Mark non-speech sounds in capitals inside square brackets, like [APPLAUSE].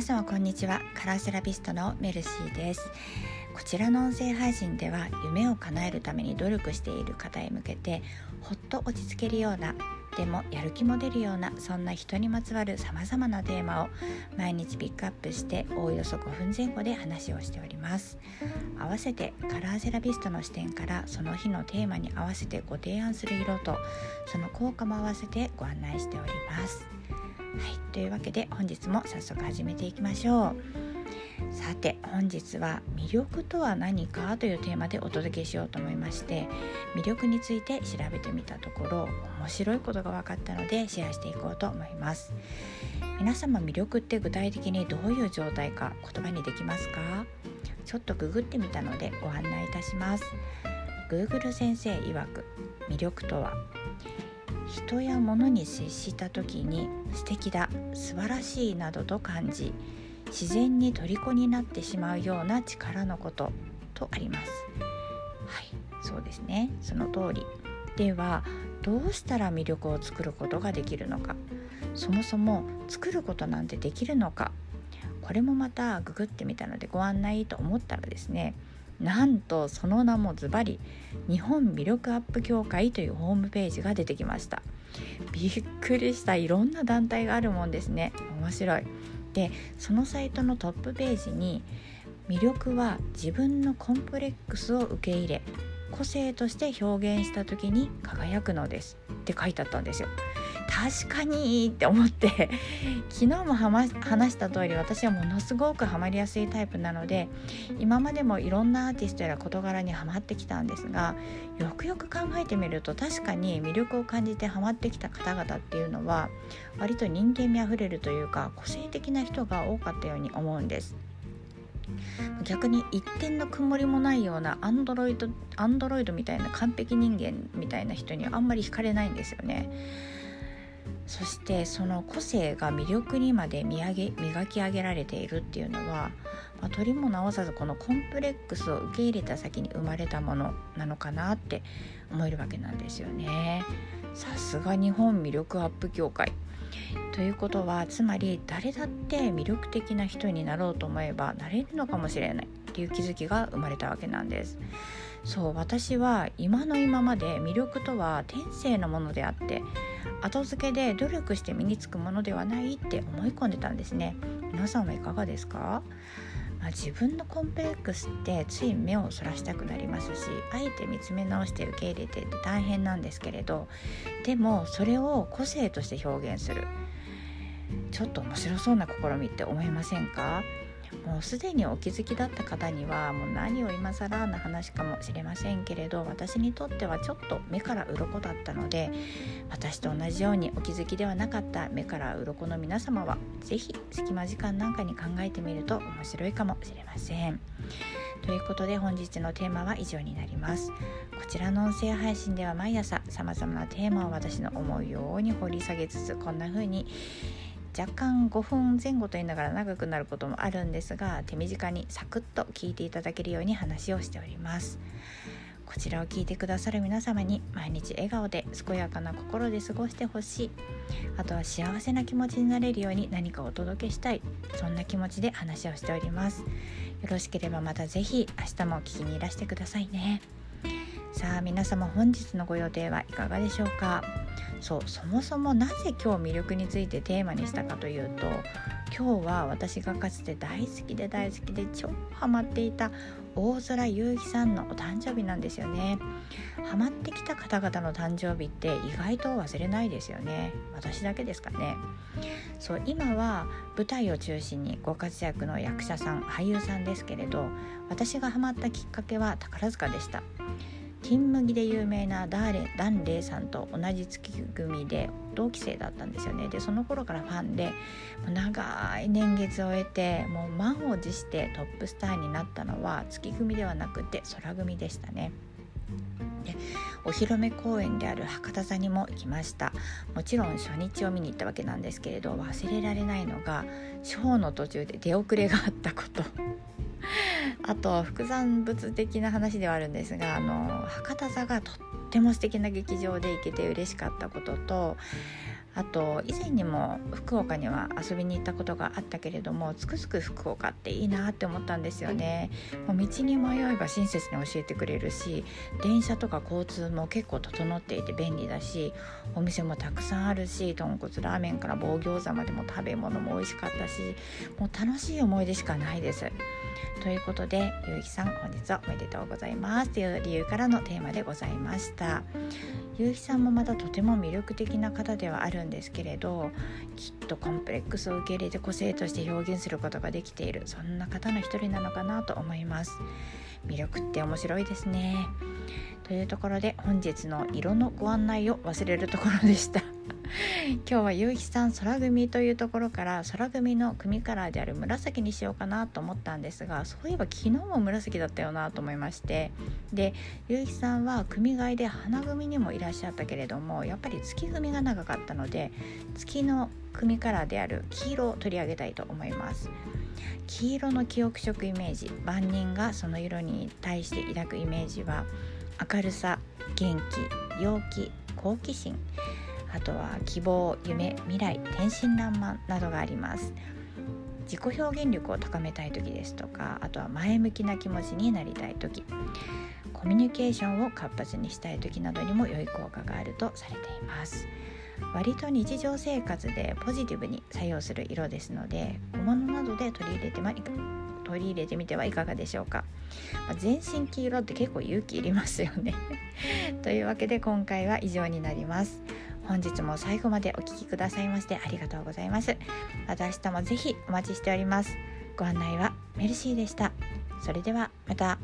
皆様こんにちは。カラーセラピストのメルシーです。こちらの音声配信では夢を叶えるために努力している方へ向けてほっと落ち着けるようなでもやる気も出るようなそんな人にまつわるさまざまなテーマを毎日ピックアップしておおよそ5分前後で話をしております。合わせてカラーセラピストの視点からその日のテーマに合わせてご提案する色とその効果も合わせてご案内しております。はいというわけで本日も早速始めていきましょう。さて本日は魅力とは何かというテーマでお届けしようと思いまして魅力について調べてみたところ面白いことが分かったのでシェアしていこうと思います。皆様魅力って具体的にどういう状態か言葉にできますか？ちょっとググってみたのでご案内いたします。Google 先生曰く魅力とは？人や物に接した時に素敵だ素晴らしいなどと感じ自然に虜になってしまうような力のこととあります。はいそうですね。その通り。ではどうしたら魅力を作ることができるのか。そもそも作ることなんてできるのか。これもまたググってみたのでご案内と思ったらですねなんとその名もズバリ日本魅力アップ協会というホームページが出てきました。びっくりしたいろんな団体があるもんですね。面白い。でそのサイトのトップページに魅力は自分のコンプレックスを受け入れ個性として表現した時に輝くのですって書いてあったんですよ。確かにって思って [LAUGHS] 昨日も話した通り私はものすごくハマりやすいタイプなので今までもいろんなアーティストや事柄にはまってきたんですがよくよく考えてみると確かに魅力を感じてハマってきた方々っていうのは割と人間味あふれるというか個性的な人が多かったように思うんです。逆に一点の曇りもないようなアンドロイドアンドロイドみたいな完璧人間みたいな人にはあんまり惹かれないんですよね。そしてその個性が魅力にまで磨き磨き上げられているっていうのは、まあ、取りも直さずこのコンプレックスを受け入れた先に生まれたものなのかなって思えるわけなんですよね。さすが日本魅力アップ協会ということはつまり誰だって魅力的な人になろうと思えばなれるのかもしれないっていう気づきが生まれたわけなんです。そう私は今の今まで魅力とは天性のものであって後付けで努力して身につくものではないって思い込んでたんですね。皆さんはいかがですか？まあ、自分のコンプレックスってつい目をそらしたくなりますしあえて見つめ直して受け入れてって大変なんですけれどでもそれを個性として表現する。ちょっと面白そうな試みって思いませんか？もうすでにお気づきだった方にはもう何を今更な話かもしれませんけれど私にとってはちょっと目から鱗だったので私と同じようにお気づきではなかった目から鱗の皆様は是非隙間時間なんかに考えてみると面白いかもしれません。ということで本日のテーマは以上になりますこちらの音声配信では毎朝様々なテーマを私の思うように掘り下げつつこんな風に若干5分前後と言いながら長くなることもあるんですが手短にサクッと聞いていただけるように話をしております。こちらを聞いてくださる皆様に毎日笑顔で健やかな心で過ごしてほしい。あとは幸せな気持ちになれるように何かお届けしたい。そんな気持ちで話をしております。よろしければまた是非明日も聞きにいらしてくださいね。さあ皆様本日のご予定はいかがでしょうか？そうそもそもなぜ今日魅力についてテーマにしたかというと今日は私がかつて大好きで大好きで超ハマっていた大空優希さんのお誕生日なんですよね。ハマってきた方々の誕生日って意外と忘れないですよね。私だけですかね。そう今は舞台を中心にご活躍の役者さん俳優さんですけれど私がハマったきっかけは宝塚でした。金麦で有名なダーレダンレイさんと同じ月組で同期生だったんですよね。でその頃からファンで長い年月を終えてもう満を持してトップスターになったのは月組ではなくて空組でしたね。でお披露目公演である博多座にも行きました。もちろん初日を見に行ったわけなんですけれど忘れられないのがショーの途中で出遅れがあったこと。[LAUGHS] あと副産物的な話ではあるんですがあの博多座がとっても素敵な劇場で行けて嬉しかったこととあと以前にも福岡には遊びに行ったことがあったけれどもつくづく福岡っていいなって思ったんですよね。もう道に迷えば親切に教えてくれるし電車とか交通も結構整っていて便利だしお店もたくさんあるし豚骨ラーメンから棒餃子までも食べ物も美味しかったしもう楽しい思い出しかないです。ということでゆうきさん本日はおめでとうございます。という理由からのテーマでございました。ゆうきさんもまたとても魅力的な方ではあるんですけれどきっとコンプレックスを受け入れて個性として表現することができているそんな方の一人なのかなと思います。魅力って面白いですね。というところで本日の色のご案内を忘れるところでした。[LAUGHS] 今日は夕日さん空組というところから空組の組カラーである紫にしようかなと思ったんですがそういえば昨日も紫だったよなと思いましてで夕日さんは組替えで花組にもいらっしゃったけれどもやっぱり月組が長かったので月の組カラーである黄色を取り上げたいと思います。黄色の記憶色イメージ万人がその色に対して抱くイメージは明るさ元気陽気好奇心。あとは希望夢未来天真爛漫などがあります。自己表現力を高めたい時ですとかあとは前向きな気持ちになりたい時。コミュニケーションを活発にしたい時などにも良い効果があるとされています。割と日常生活でポジティブに作用する色ですので小物などで取り入れてま取り入れてみてはいかがでしょうか、まあ、全身黄色って結構勇気いりますよね。[LAUGHS] というわけで今回は以上になります。本日も最後までお聴きくださいましてありがとうございます。また明日もぜひお待ちしております。ご案内はメルシーでした。それではまた。